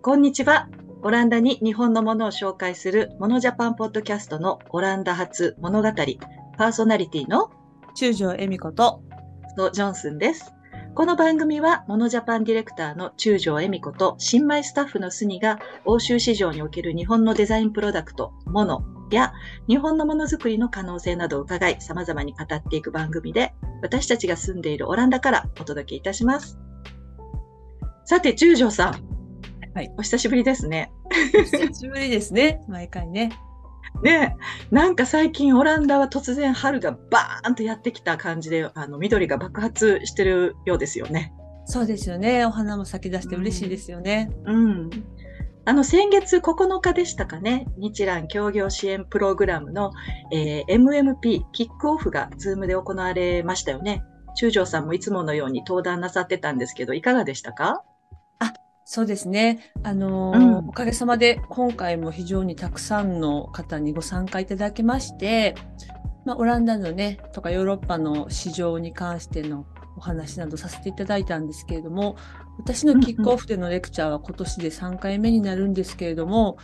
こんにちは。オランダに日本のものを紹介するモノジャパンポッドキャストのオランダ発物語パーソナリティの中条恵美子ととジョンスンです。この番組はモノジャパンディレクターの中条恵美子と新米スタッフのスニが欧州市場における日本のデザインプロダクト、モノや日本のものづくりの可能性などを伺い様々に語っていく番組で私たちが住んでいるオランダからお届けいたします。さて、中条さん。はいお久しぶりですね。久しぶりですね毎回ねねえなんか最近オランダは突然春がバーンとやってきた感じで、あの緑が爆発してるようですよね。そうですよねお花も咲き出して嬉しいですよね、うん。あの、先月9日でしたかね、日蘭協業支援プログラムの、えー MMP キックオフがズームで行われましたよね。中条さんもいつものように登壇なさってたんですけど、いかがでしたか？そうですね。あのーうん。おかげさまで今回も非常にたくさんの方にご参加いただきまして、まあ、オランダのねとかヨーロッパの市場に関してのお話などさせていただいたんですけれども私のキックオフでのレクチャーは今年で3回目になるんですけれども、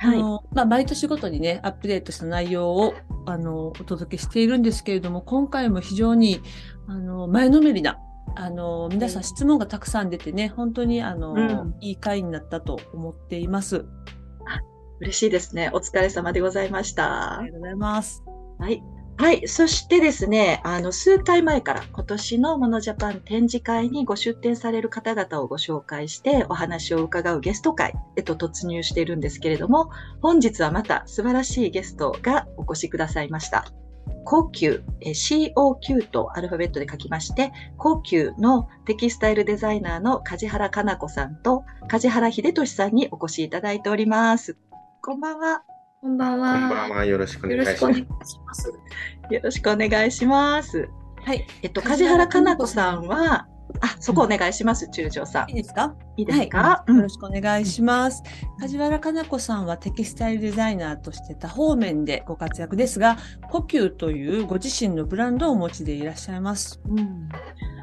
あのまあ、毎年ごとにね、アップデートした内容をあのお届けしているんですけれども、今回も非常にあの前のめりな、あの皆さん質問がたくさん出てね、本当にあの、うんいい回になったと思っています。嬉しいですね。お疲れ様でございましたあり。がとうございます。はい。はい。そしてですね、あの、数回前から今年のモノジャパン展示会にご出展される方々をご紹介してお話を伺うゲスト会へと突入しているんですけれども、本日はまた素晴らしいゲストがお越しくださいました。高級、え COQ とアルファベットで書きまして、高級のテキスタイルデザイナーの梶原かな子さんと梶原秀俊さんにお越しいただいております。こんばんは。こんばんこは。んばんは。よろしくお願。いします。よろしくお願いします。はい。えっと、梶原かな子さんは、あ、そこお願いします、中条さんいい。ですか？いいですか、はい、うんよろしくお願いします。梶原かな子さんはテキスタイルデザイナーとして多方面でご活躍ですが、呼吸というご自身のブランドをお持ちでいらっしゃいます。うん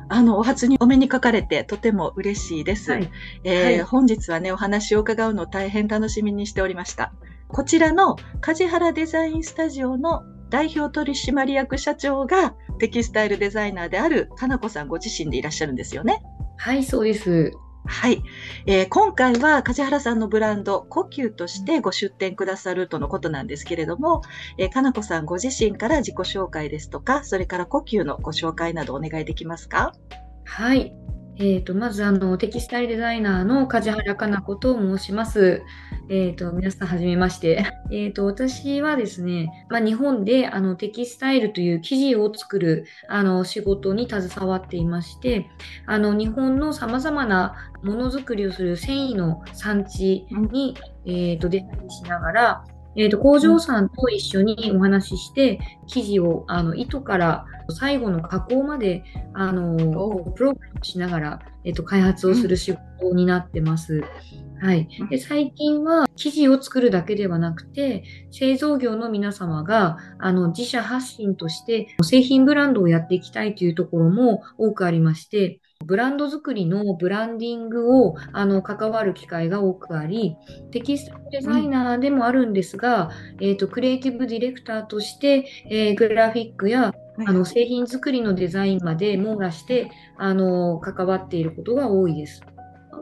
あの、お初にお目にかかれてとても嬉しいです。はいえーはい本日はね、お話を伺うのを大変楽しみにしておりました。こちらの梶原デザインスタジオの代表取締役社長がテキスタイルデザイナーであるかなこさんご自身でいらっしゃるんですよね。はい、そうです。はい、えー今回は梶原さんのブランド、呼吸としてご出展くださるとのことなんですけれども、えーかなこさんご自身から自己紹介ですとか、それから呼吸のご紹介などお願いできますか？はい。えっ、と、まず、あの、テキスタイルデザイナーの梶原かな子と申します。えっ、と、皆さん、はじめまして。えっと、私はですね、まあ、日本で、あの、テキスタイルという生地を作る、あの、仕事に携わっていまして、あの、日本の様々なものづくりをする繊維の産地に、えっと、デザインしながら、えっと、工場さんと一緒にお話しして、生地を、あの、糸から最後の加工まで、あの、おプログラムしながら、えっと、開発をする仕事になってます。はい。で、最近は生地を作るだけではなくて、製造業の皆様が、あの、自社発信として製品ブランドをやっていきたいというところも多くありまして、ブランド作りのブランディングを、あの、関わる機会が多くあり、テキスタイルデザイナーでもあるんですが、えっと、クリエイティブディレクターとして、えーグラフィックやあの製品作りのデザインまで網羅してあの関わっていることが多いです。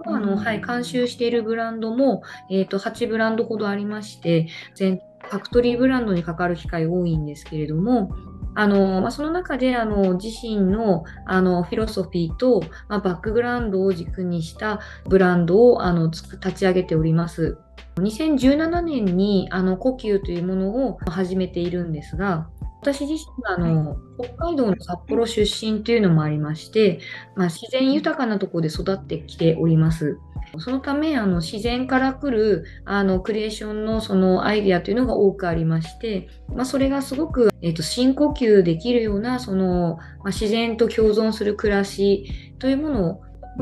あのはい、監修しているブランドも、えー、と8ブランドほどありまして全ファクトリーブランドに関わる機会多いんですけれどもあの、まあ、その中であの自身のあのフィロソフィーと、まあ、バックグラウンドを軸にしたブランドをあの立ち上げております。2017年にあの呼吸というものを始めているんですが私自身があの、北海道の札幌出身というのもありまして、まあ、自然豊かなところで育ってきております。そのためあの自然から来るあのクリエーションのそのアイデアというのが多くありまして、まあ、それがすごく、えー、と深呼吸できるようなその、まあ、自然と共存する暮らしというものを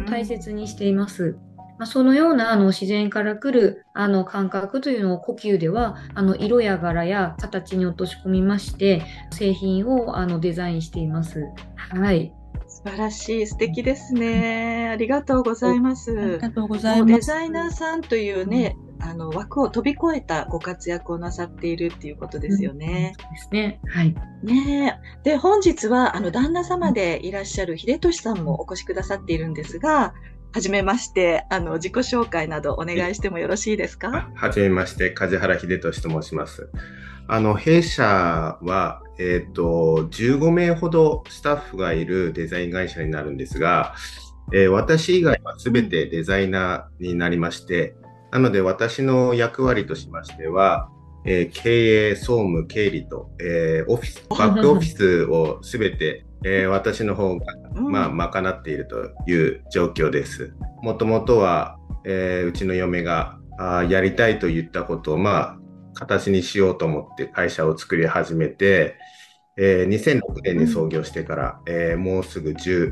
大切にしています。まあ、そのようなあの自然から来るあの感覚というのを呼吸ではあの色や柄や形に落とし込みまして製品をあのデザインしています。はい。素素晴らしい、素敵ですね。ありがとうございます。ありがとうございます。デザイナーさんというね、あの枠を飛び越えたご活躍をなさっているっていうことですよね。そうですね。はい。ねえ。で、本日は、あの、旦那様でいらっしゃる秀俊さんもお越しくださっているんですが、はじめまして、あの、自己紹介などお願いしてもよろしいですか？はじめまして、梶原秀俊と申します。あの、弊社は、えっ、と、15名ほどスタッフがいるデザイン会社になるんですが、えー私以外は全てデザイナーになりまして、なので私の役割としましては、えー経営、総務、経理と、えーオフィス、バックオフィスを全て、えー私の方がうんまあ、賄っているという状況です。もともとは、えーうちの嫁があーやりたいと言ったことを、まあ、形にしようと思って会社を作り始めて、えー2006年に創業してから、えーもうすぐ18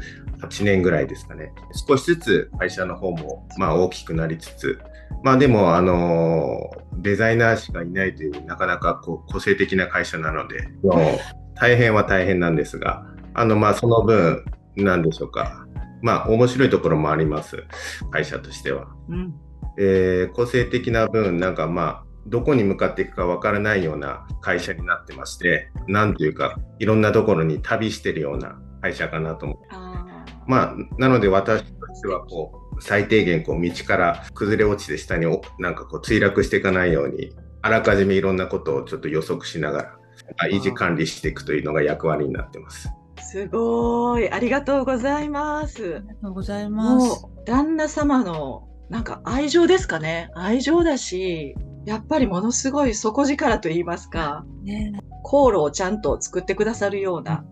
年ぐらいですかね。少しずつ会社の方も、まあ、大きくなりつつ、まあでも、あのーデザイナーしかいないという、なかなかこう個性的な会社なので、大変は大変なんですが、あの、まあ、その分、なんでしょうか。まあ、面白いところもあります。会社としては。うん。えー個性的な分、なんかまあ、どこに向かっていくかわからないような会社になってまして、なんというか、いろんなところに旅してるような会社かなと思う。あまあ、なので私としては、こう、最低限、こう、道から崩れ落ちて下にお、なんかこう、墜落していかないように、あらかじめいろんなことをちょっと予測しながら、まあ維持管理していくというのが役割になってます。ーすごい。ありがとうございますあ。りがとうございます。旦那様の、なんか愛情ですかね。愛情だし、やっぱりものすごい底力と言いますか、ね、航路をちゃんと作ってくださるような、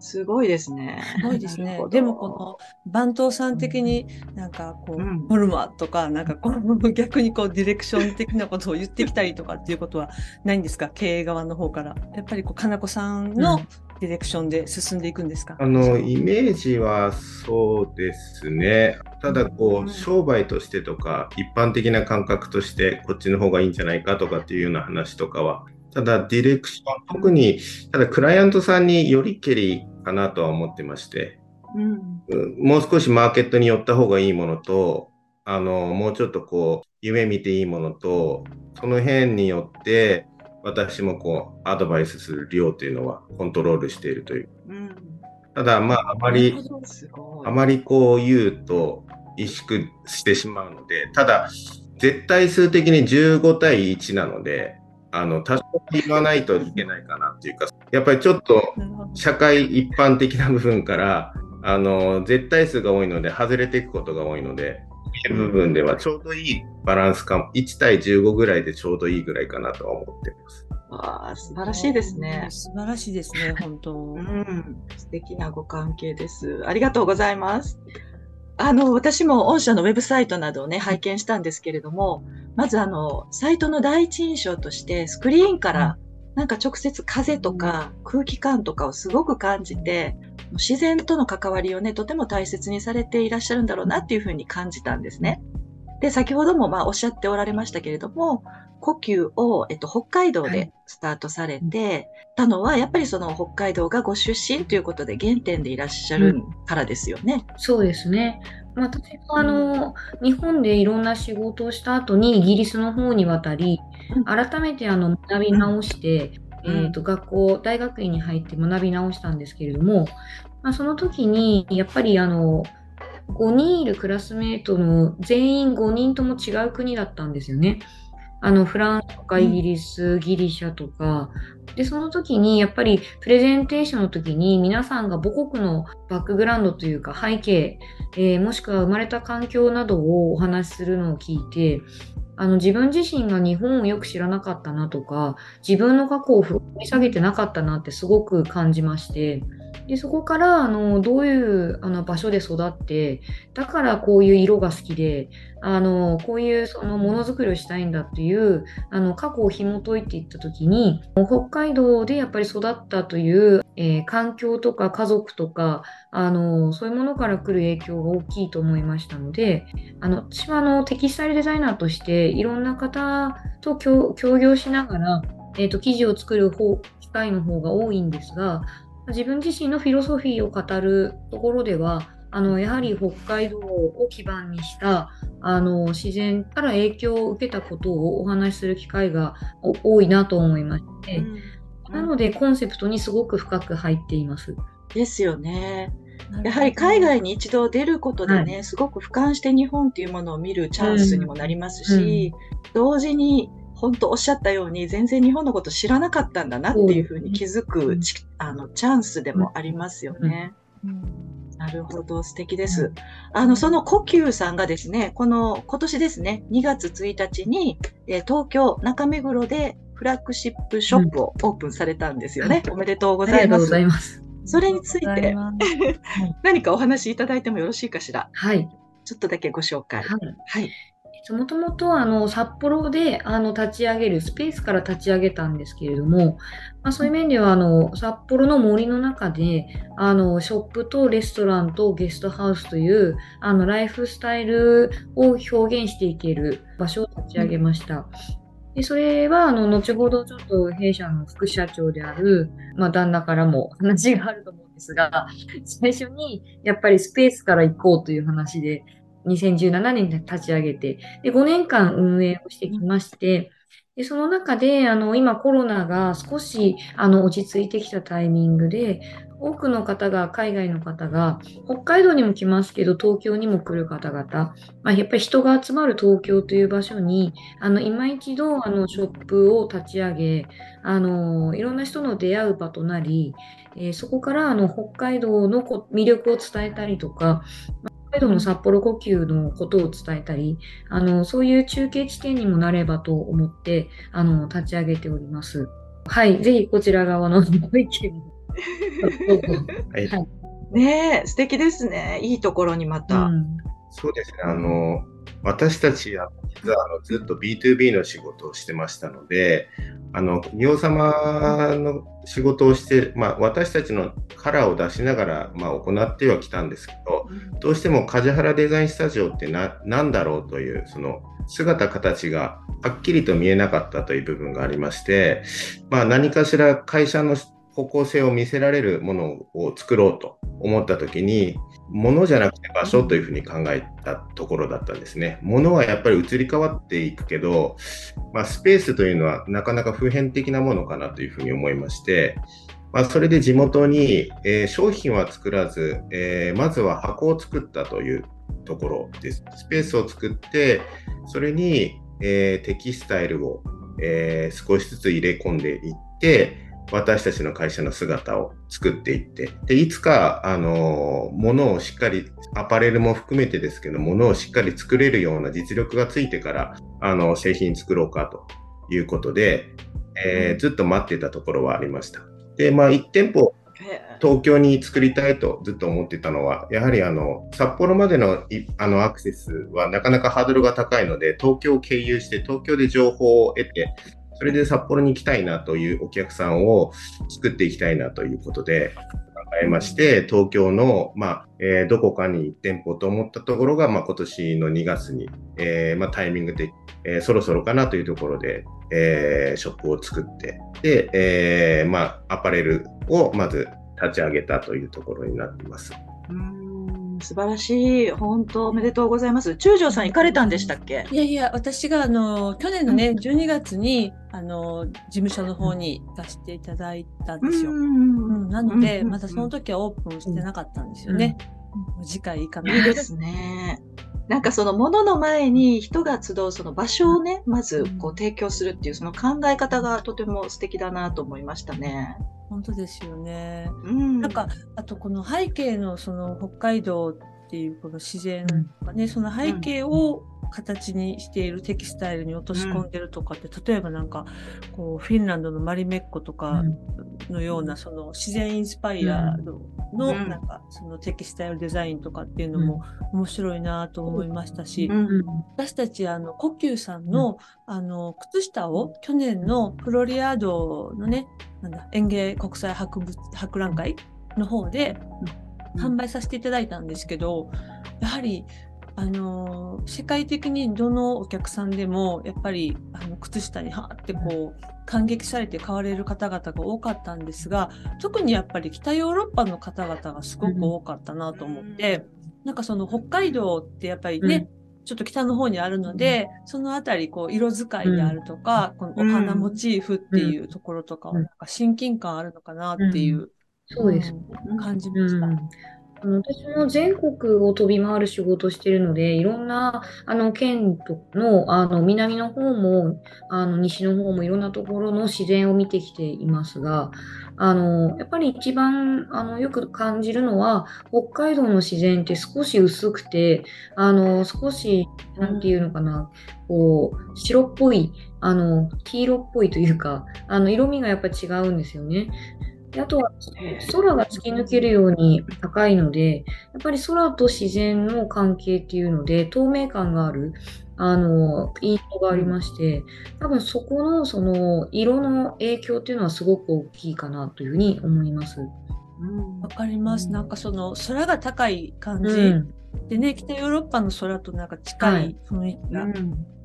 すごいですね。すごいですねでもこの番頭さん的になんかこう、うんノルマとかなんかこう 逆にこうディレクション的なことを言ってきたりとかっていうことはないんですか？経営側の方から。やっぱりこうかなこさんのディレクションで進んでいくんですか、あのイメージはそうですね。ただこう商売としてとか一般的な感覚としてこっちの方がいいんじゃないかとかっていうような話とかは。ただディレクション特にただクライアントさんによりけりかなとは思ってまして。うん。うん。もう少しマーケットに寄った方がいいものとあのもうちょっとこう夢見ていいものとその辺によって私もこうアドバイスする量というのはコントロールしているといううん。ただまああまり。あまりこう言うと萎縮してしまうので、ただ、絶対数的に15対1なので、あの、多少言わないといけないかなっていうか、やっぱりちょっと社会一般的な部分から、あの、絶対数が多いので、外れていくことが多いので、そういう部分ではちょうどいいバランス感、1対15ぐらいでちょうどいいぐらいかなとは思ってます。わあ、素晴らしいですね。素晴らしいですね、本当。うん、素敵なご関係です。ありがとうございます。あの、私も御社のウェブサイトなどをね、拝見したんですけれども、まずあの、サイトの第一印象として、スクリーンから、なんか直接風とか空気感とかをすごく感じて、自然との関わりをね、とても大切にされていらっしゃるんだろうなっていうふうに感じたんですね。で、先ほどもまあおっしゃっておられましたけれども、呼吸を、えっと、北海道ではいスタートされて、たのは、やっぱりその北海道がご出身ということで原点でいらっしゃるからですよね。そうですね。まあ、私もあの、日本でいろんな仕事をした後にイギリスの方に渡りうん、改めてあの学び直して、うんと、学校、大学院に入って学び直したんですけれども、まあ、その時に、やっぱりあの、5人いるクラスメートの全員5人とも違う国だったんですよね。あの、フランスとかイギリス、ギリシャとか、で、その時にやっぱりプレゼンテーションの時に皆さんが母国のバックグラウンドというか背景、えーもしくは生まれた環境などをお話しするのを聞いて、あの自分自身が日本をよく知らなかったなとか、自分の過去を掘り下げてなかったなってすごく感じまして、でそこからあのどういうあの場所で育って、だからこういう色が好きで、あのこういうそのものづくりをしたいんだっていうあの過去を紐解いていった時に北海道でやっぱり育ったという、えー環境とか家族とかあのそういうものから来る影響が大きいと思いましたのであの私はあのテキスタイルデザイナーとしていろんな方と協業しながら、えー、と記事を作る方機会の方が多いんですが自分自身のフィロソフィーを語るところでは、あのやはり北海道を基盤にしたあの自然から影響を受けたことをお話しする機会が多いなと思いまして、うん、なのでコンセプトにすごく深く入っています。ですよね。やはり海外に一度出ることでね、はい、すごく俯瞰して日本っていうものを見るチャンスにもなりますし、うん。うん、同時に本当おっしゃったように全然日本のこと知らなかったんだなっていうふうに気づく、あのチャンスでもありますよね。なるほど、素敵です。あの、その呼吸さんがですね、この今年ですね、2月1日に、え東京中目黒でフラッグシップショップをオープンされたんですよね。おめでとうございます。ありがとうございます。それについて 何かお話しいただいてもよろしいかしら？はい。ちょっとだけご紹介。はい。はいもともとあの札幌であの立ち上げるスペースから立ち上げたんですけれども、まあ、そういう面ではあの札幌の森の中であのショップとレストランとゲストハウスというあのライフスタイルを表現していける場所を立ち上げました。でそれはあの後ほどちょっと弊社の副社長である、まあ、旦那からも話があると思うんですが最初にやっぱりスペースから行こうという話で2017年に立ち上げて、で5年間運営をしてきまして、でその中であの今コロナが少しあの落ち着いてきたタイミングで多くの方が海外の方が北海道にも来ますけど東京にも来る方々、まあ、やっぱり人が集まる東京という場所にあの今一度あのショップを立ち上げあのいろんな人の出会う場となり、えー、そこからあの北海道の魅力を伝えたりとか、海道の札幌呼吸のことを伝えたり、あの、そういう中継地点にもなればと思って、あの、立ち上げております。はい、ぜひこちら側のご意見も。はい、ねえ、素敵ですね。いいところにまた。うん、そうですね。あの、私たちは実はあのずっと B2B の仕事をしてましたので、あの企業様の仕事をして、まあ、私たちのカラーを出しながら、まあ、行ってはきたんですけど、どうしても梶原デザインスタジオって何だろうというその姿形がはっきりと見えなかったという部分がありまして、まあ、何かしら会社の方向性を見せられるものを作ろうと思った時に物じゃなくて場所というふうに考えたところだったんですね。物はやっぱり移り変わっていくけど、まあ、スペースというのはなかなか普遍的なものかなというふうに思いまして、まあ、それで地元に、えー、商品は作らず、えー、まずは箱を作ったというところです。スペースを作って、それに、えー、テキスタイルを、え少しずつ入れ込んでいって、私たちの会社の姿を作っていって、でいつか、あの、ものをしっかり、アパレルも含めてですけど、ものをしっかり作れるような実力がついてから、あの、製品作ろうかということで、えー、ずっと待ってたところはありました。で、まあ、1店舗、東京に作りたいとずっと思ってたのは、やはりあの札幌までのあのアクセスはなかなかハードルが高いので、東京を経由して、東京で情報を得て、それで札幌に行きたいなというお客さんを作っていきたいなということで考えまして、東京の、まあえー、どこかに1店舗と思ったところが、まあ、今年の2月に、えーまあ、タイミングで、えー、そろそろかなというところで、えー、ショップを作って、で、えーまあ、アパレルをまず立ち上げたというところになっています。素晴らしい。本当おめでとうございます。中条さん行かれたんでしたっけ？いやいや、私があの、去年のね、12月に、あの、事務所の方に行かせていただいたんですよ。うん、なので、まだその時はオープンしてなかったんですよね。うん、次回行かないですね。なんかそのものの前に人が集うその場所をね、まずこう提供するっていうその考え方がとても素敵だなと思いましたね。本当ですよね。うん、なんかあとこの背景のその北海道っていうこの自然とかね、その背景を形にしているテキスタイルに落とし込んでるとかって、うん、例えばなんかこうフィンランドのマリメッコとかのような、その自然インスパイアのなんかそのテキスタイルデザインとかっていうのも面白いなと思いましたし、私たちあの呼吸さんのあの靴下を去年のフロリアードのねなんだ園芸国際博物博覧会の方で販売させていただいたんですけどやはりあの世界的にどのお客さんでもやっぱりあの靴下にはーってこう感激されて買われる方々が多かったんですが特にやっぱり北ヨーロッパの方々がすごく多かったなと思って、なんかその北海道ってやっぱりね、ちょっと北の方にあるので、そのあたりこう色使いであるとか、このお花モチーフっていうところとかはうんなんか親近感あるのかなっていう、そうです。うん感じました。あの私も全国を飛び回る仕事をしているので、いろんなあの県のあの南の方もあの西の方もいろんなところの自然を見てきていますが、あのやっぱり一番あのよく感じるのは、北海道の自然って少し薄くて、あの少し、なんていうのかな、こう白っぽい、あの黄色っぽいというか、あの色味がやっぱり違うんですよね。であとは空が突き抜けるように高いので、やっぱり空と自然の関係っていうので、透明感がある、あの、印象がありまして、多分そこのその色の影響っていうのはすごく大きいかなというふうに思います。うんわかります。うんなんかその空が高い感じ、うん。でね、北ヨーロッパの空となんか近い雰囲気が、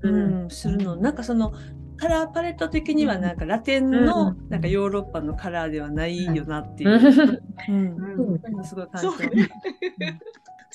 うんするの。なんかそのカラーパレット的にはなんかラテンのうんなんかヨーロッパのカラーではないよなっていう。すごい感じ。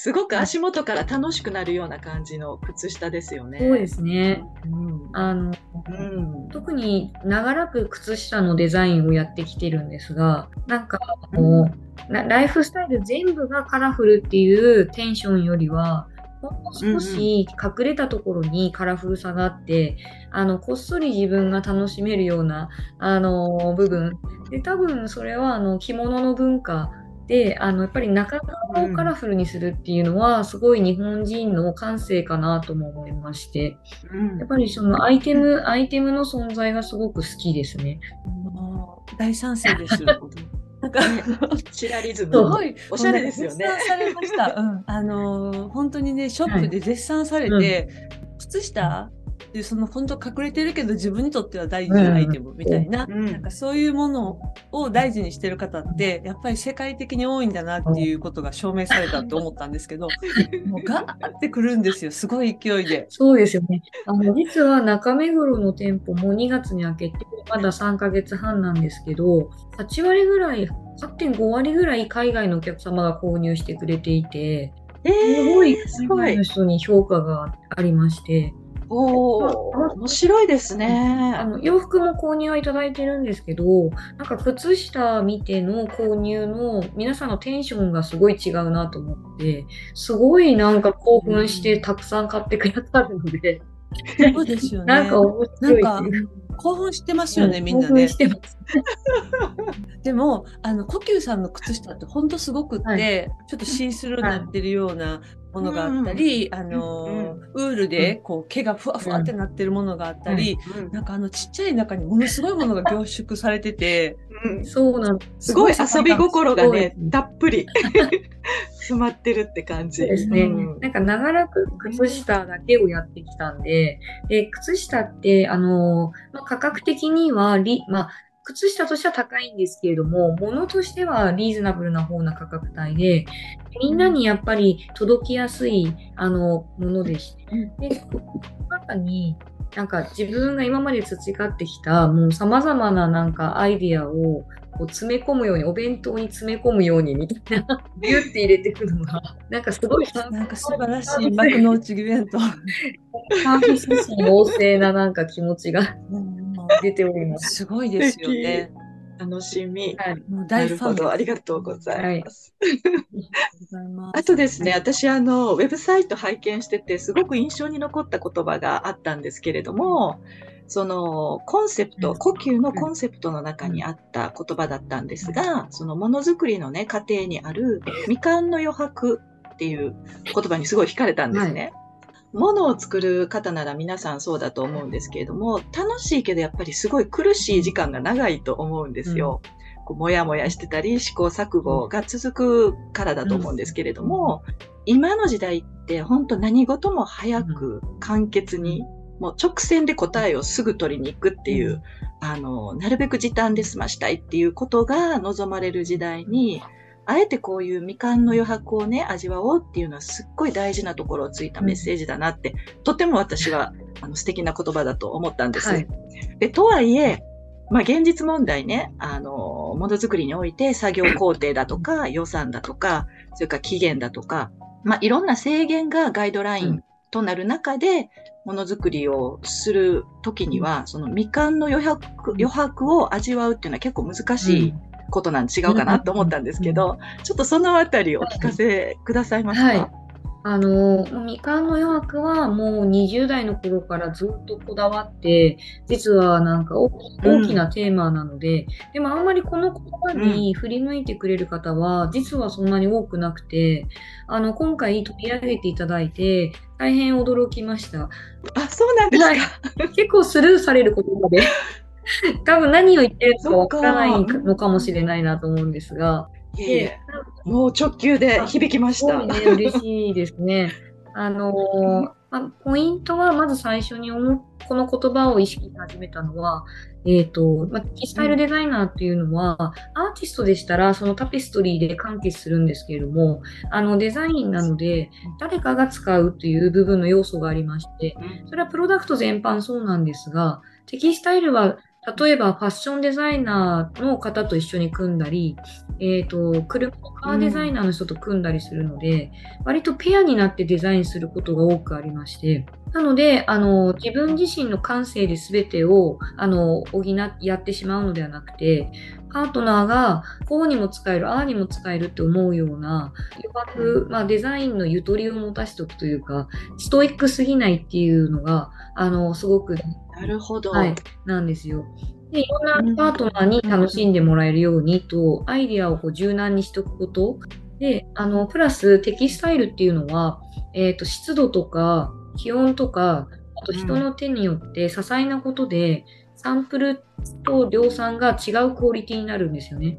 すごく足元から楽しくなるような感じの靴下ですよね。そうですね。うん。あの、うん。特に長らく靴下のデザインをやってきてるんですが、なんかあの、なライフスタイル全部がカラフルっていうテンションよりは、ほんの少し隠れたところにカラフルさがあって、あの、こっそり自分が楽しめるような、あの、部分。で、多分それは、あの、着物の文化で、あの、やっぱり中側をカラフルにするっていうのは、すごい日本人の感性かなとも思いまして、うんやっぱりそのアイテム、アイテムの存在がすごく好きですね。もう大賛成です。なんか、チラリズムすごい。おしゃれですよね。絶賛されました。うん、あのー本当にねショップで絶賛されて、靴下でその本当隠れてるけど自分にとっては大事なアイテムみたいな、うんなんかそういうものを大事にしてる方ってやっぱり世界的に多いんだなっていうことが証明されたって思ったんですけど、もうガーってくるんですよ。すごい勢いで。そうですよね。あの、実は中目黒の店舗も2月に開けて、まだ3ヶ月半なんですけど、8割ぐらい、8.5割ぐらい海外のお客様が購入してくれていて、えすごいー、すごい海外の。人に評価がありまして、おお、面白いですね。あの洋服も購入はいただいてるんですけど、なんか靴下見ての購入の皆さんのテンションがすごい違うなと思って、すごいなんか興奮してたくさん買ってくださるので、そうですよね。なんか面白い。興奮してますよね、うんみんなね興奮し。てます。でも、あの、呼吸さんの靴下ってほんとすごくって、はいちょっとシースルーになってるようなものがあったり、あの、ウールでこう毛がふわふわってなってるものがあったり、うん。なんかあのちっちゃい中にものすごいものが凝縮されてて、うん。そうなんです。すごい遊び心がねたっぷり。詰まってるって感じ。ですね。うん。なんか長らく靴下だけをやってきたんで、で靴下って、あの、まあ、価格的にはリ、まあ、靴下としては高いんですけれども、物としてはリーズナブルな方な価格帯で、みんなにやっぱり届きやすい、あの、ものでして、で、この中に、なんか自分が今まで培ってきた、もう様々ななんかアイディアをこう詰め込むように、お弁当に詰め込むようにみたいな、ギュッて入れていくのが、なんかすごいなんか素晴らしい。幕の内イベント。サービス心旺盛ななんか気持ちが 出ております。すごいですよね。楽しみ。はい。もうな大ファンありがとうございます。ありがとうございますあとですね、私、あの、ウェブサイト拝見してて、すごく印象に残った言葉があったんですけれども、そのコンセプト、うん呼吸のコンセプトの中にあった言葉だったんですが、そのものづくりのね、過程にある未完の余白っていう言葉にすごい惹かれたんですね。ものを作る方なら皆さんそうだと思うんですけれども、楽しいけどやっぱりすごい苦しい時間が長いと思うんですよ。こうもやもやしてたり試行錯誤が続くからだと思うんですけれども、今の時代って本当何事も早く簡潔に、もう直線で答えをすぐ取りに行くっていう、あの、なるべく時短で済ましたいっていうことが望まれる時代に、あえてこういう未完の余白をね、味わおうっていうのはすっごい大事なところをついたメッセージだなって、とても私はあの素敵な言葉だと思ったんです。はい。でとはいえ、まあ、現実問題ね、あの、ものづくりにおいて作業工程だとか予算だとか、それから期限だとか、まあ、いろんな制限がガイドラインとなる中で、ものづくりをするときには、その未完の余白余白を味わうっていうのは結構難しいことなん違うかなと思ったんですけど、ちょっとそのあたりお聞かせくださいますか？はいあの、みかんの余白はもう20代の頃からずっとこだわって、実はなんか大きなテーマなので、でもあんまりこの言葉に振り向いてくれる方は、実はそんなに多くなくて、あの、今回取り上げていただいて、大変驚きました。あ、そうなんですか？はい結構スルーされる言葉で、多分何を言ってるのかわからないのかもしれないなと思うんですが、いえいえもう直球で響きました。ね、嬉しいですね。あのーまあ、ポイントは、まず最初にこの言葉を意識し始めたのは、えっ、と、まあ、テキスタイルデザイナーっていうのは、アーティストでしたら、そのタペストリーで完結するんですけれども、あの、デザインなので、誰かが使うという部分の要素がありまして、それはプロダクト全般そうなんですが、テキスタイルは、例えばファッションデザイナーの方と一緒に組んだり、えっ、と、車のカーデザイナーの人と組んだりするので、割とペアになってデザインすることが多くありまして、なので、あの、自分自身の感性で全てを、あの、補、やってしまうのではなくて、パートナーが、こうにも使える、ああにも使えるって思うような、余白、まあ、デザインのゆとりを持たしておくというか、ストイックすぎないっていうのが、あの、すごくなるほど。はい、なんですよ。で、いろんなパートナーに楽しんでもらえるようにと、アイディアをこう柔軟にしておくこと。で、あの、プラステキスタイルっていうのは、えっ、と、湿度とか気温とか、あと人の手によって些細なことで、サンプルと量産が違うクオリティになるんですよね。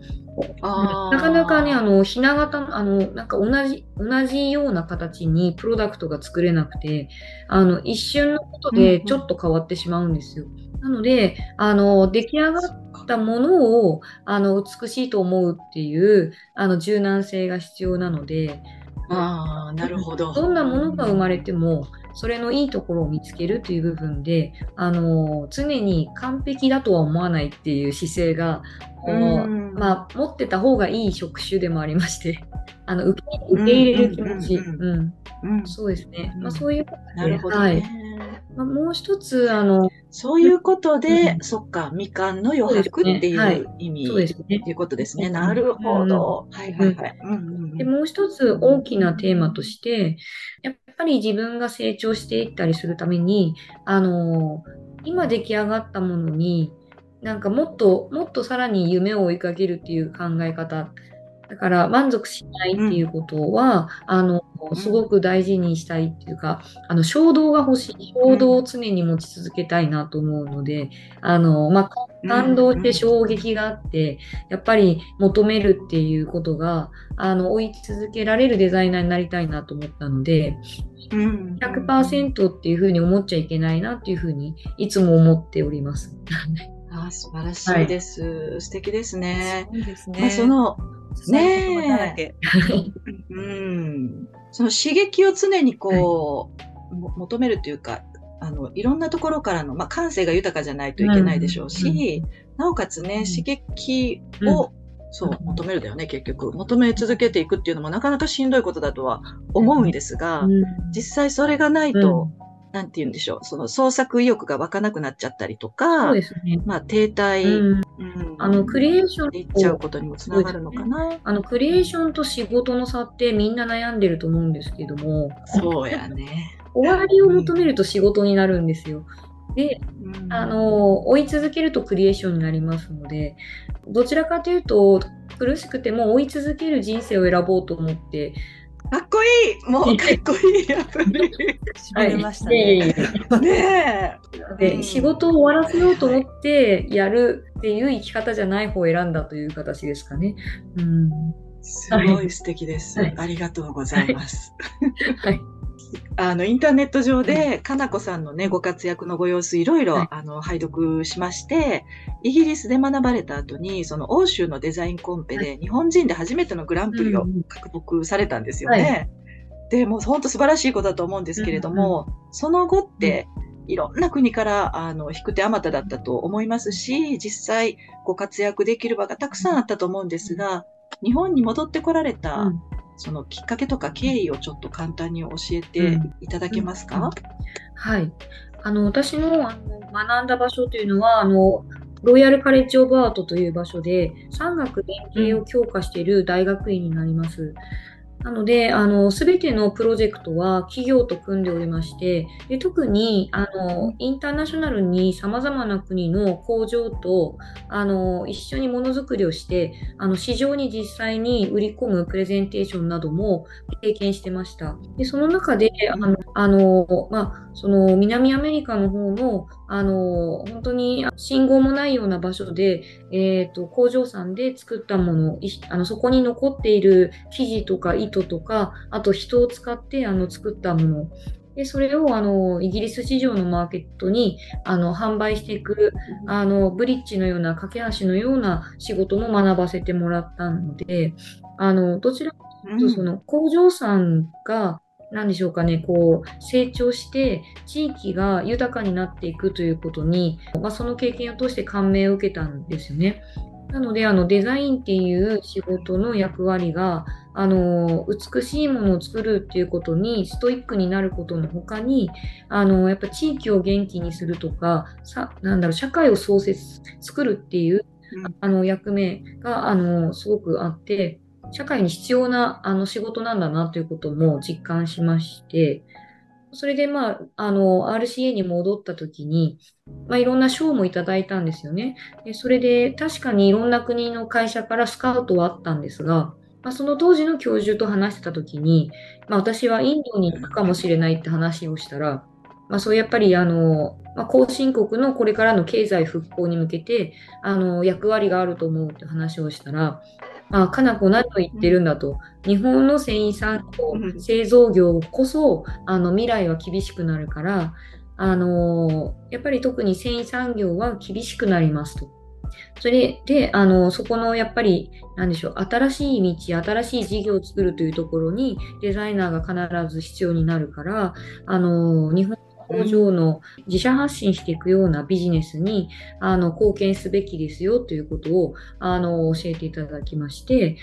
なかなかね、あの、ひな形の、あの、なんか同じ、同じような形にプロダクトが作れなくて、あの、一瞬のことうんうんでちょっと変わってしまうんですよ。なので、あの、出来上がったものを、あの、美しいと思うっていう、あの、柔軟性が必要なので、ああ、なるほど。どんなものが生まれても、それのいいところを見つけるという部分で、あの、常に完璧だとは思わないっていう姿勢が、まあ、持ってた方がいい職種でもありまして、あの受け受け入れる気持ち、そうですね。うん。まあ、そういうことでなるほどはい。ね。まあ、もう一つ、あの、そういうことで、うんそっか、みかんの余白っていそう意味そうですねいうことですね。うんなるほど。はいはいはい。で、うんもう一つ大きなテーマとして、やっぱり自分が成長していったりするために、あの、今出来上がったものに、なんかもっと、もっとさらに夢を追いかけるっていう考え方。だから満足しないっていうことは、あの、すごく大事にしたいっていうか、あの、衝動が欲しい。衝動を常に持ち続けたいなと思うので、あの、まあ、感動して衝撃があって、やっぱり求めるっていうことが、あの、追い続けられるデザイナーになりたいなと思ったので、うん100%っていうふうに思っちゃいけないなっていうふうにいつも思っております。あー素晴らしいです。素敵ですね。そうですね。まあ、その、刺さる言葉だらけ。うん、その刺激を常にこう、も求めるというか、あの、いろんなところからの、まあ、感性が豊かじゃないといけないでしょうし、なおかつね、刺激を、そう、求めるだよね、結局。求め続けていくっていうのもなかなかしんどいことだとは思うんですが、実際それがないと、なんて言うんでしょう、その創作意欲が湧かなくなっちゃったりとそかう、ですね。まあ停滞、うんうんあの、クリエーションでいっちゃうことにもつながるのかな。あの、クリエーションと仕事の差ってみんな悩んでると思うんですけども、そうやね。終わりを求めると仕事になるんですよ。で、うんあ、の、追い続けるとクリエーションになりますので、どちらかというと、苦しくても追い続ける人生を選ぼうと思って、かっこいいもうかっこいい、やっぱり。しびれましたいえいえいね。えねで、うん仕事を終わらせようと思ってやるっていう生き方じゃない方を選んだという形ですかね。うん。え。すごい素敵ですはい。ありがとうございます。はい。あの、インターネット上で、かなこさんのね、ご活躍のご様子、いろいろ、はい。あの、拝読しまして、イギリスで学ばれた後に、その欧州のデザインコンペで、日本人で初めてのグランプリを獲得されたんですよね。で、もう本当素晴らしいことだと思うんですけれども、その後って、いろんな国から、あの、引く手あまただったと思いますし、実際、ご活躍できる場がたくさんあったと思うんですが、日本に戻ってこられた、うんそのきっかけとか経緯をちょっと簡単に教えていただけますか、はい。あの、私のあの学んだ場所というのは、あの、ロイヤルカレッジ・オブ・アートという場所で、産学連携を強化している大学院になります。なので、あの、すべてのプロジェクトは企業と組んでおりまして、で特に、あの、インターナショナルに様々な国の工場と、あの、一緒にものづくりをして、あの、市場に実際に売り込むプレゼンテーションなども経験してました。で、その中で、あの、あのまあ、その南アメリカの方の、あの、本当に信号もないような場所で、えっと、工場さんで作ったもの、いあの、そこに残っている生地とか糸とか、あと人を使って、あの、作ったもの、で、それを、あの、イギリス市場のマーケットに、あの、販売していく、あの、ブリッジのような、架け橋のような仕事も学ばせてもらったので、あの、どちらうん。とその工場さんが、なんでしょうかね、こう、成長して、地域が豊かになっていくということに、まあ、その経験を通して感銘を受けたんですよね。なので、あの、デザインっていう仕事の役割が、あの、美しいものを作るっていうことにストイックになることの他に、あの、やっぱ地域を元気にするとか、さ、なんだろう、社会を創設、作るっていううんあの役目があのすごくあって、社会に必要なあの仕事なんだなということも実感しまして、それで、まあ、あの RCA に戻った時に、まあ、いろんな賞もいただいたんですよね。でそれで確かにいろんな国の会社からスカウトはあったんですが、まあ、その当時の教授と話してた時に、まあ、私はインドに行くかもしれないって話をしたら、まあ、そうやっぱりあの、まあ、後進国のこれからの経済復興に向けてあの役割があると思うって話をしたら、あ、かなこ何を言ってるんだと。日本の繊維産業う、ん製造業こそ、あの、未来は厳しくなるから、あの、やっぱり特に繊維産業は厳しくなりますと。それで、あの、そこのやっぱり、なんでしょう、新しい道、新しい事業を作るというところに、デザイナーが必ず必要になるから、あの、日本工場の自社発信していくようなビジネスに、あの、貢献すべきですよということを、あの、教えていただきまして、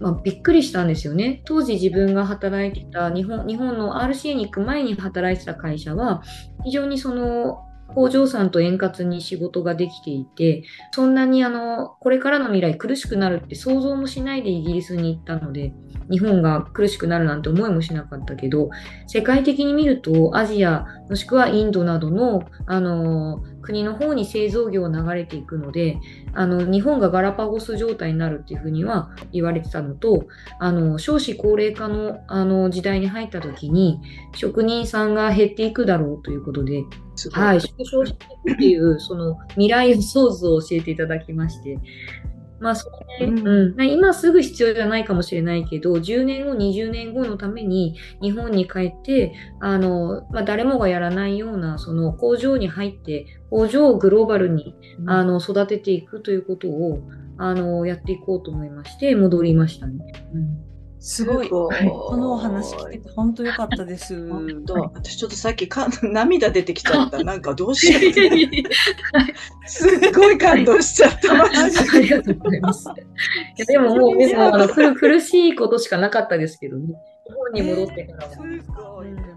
まあ、びっくりしたんですよね。当時自分が働いてた日本、日本の RCA に行く前に働いてた会社は、非常にその、工場さんと円滑に仕事ができていて、そんなにあの、これからの未来苦しくなるって想像もしないでイギリスに行ったので、日本が苦しくなるなんて思いもしなかったけど、世界的に見るとアジア、もしくはインドなどの、あの、国の方に製造業が流れていくので、あの、日本がガラパゴス状態になるっていうふうには言われてたのと、あの、少子高齢化の、あの、時代に入った時に、職人さんが減っていくだろうということで、はい、縮小していくっていう、その未来予想図を教えていただきまして、まあ、それで、うんうん、今すぐ必要じゃないかもしれないけど、10年後、20年後のために日本に帰って、あの、まあ、誰もがやらないような、その工場に入って、工場をグローバルに、あの、育てていくということを、あの、やっていこうと思いまして、戻りましたね。うんすごい。すごいこのお話聞けて本当良かったです。本当、私ちょっとさっきか涙出てきちゃった。なんかどうしよう。すっごい感動しちゃった。ありがとうございます。いやでももう、でもあの苦苦しいことしかなかったですけどね。日本に戻ってからは。すごい。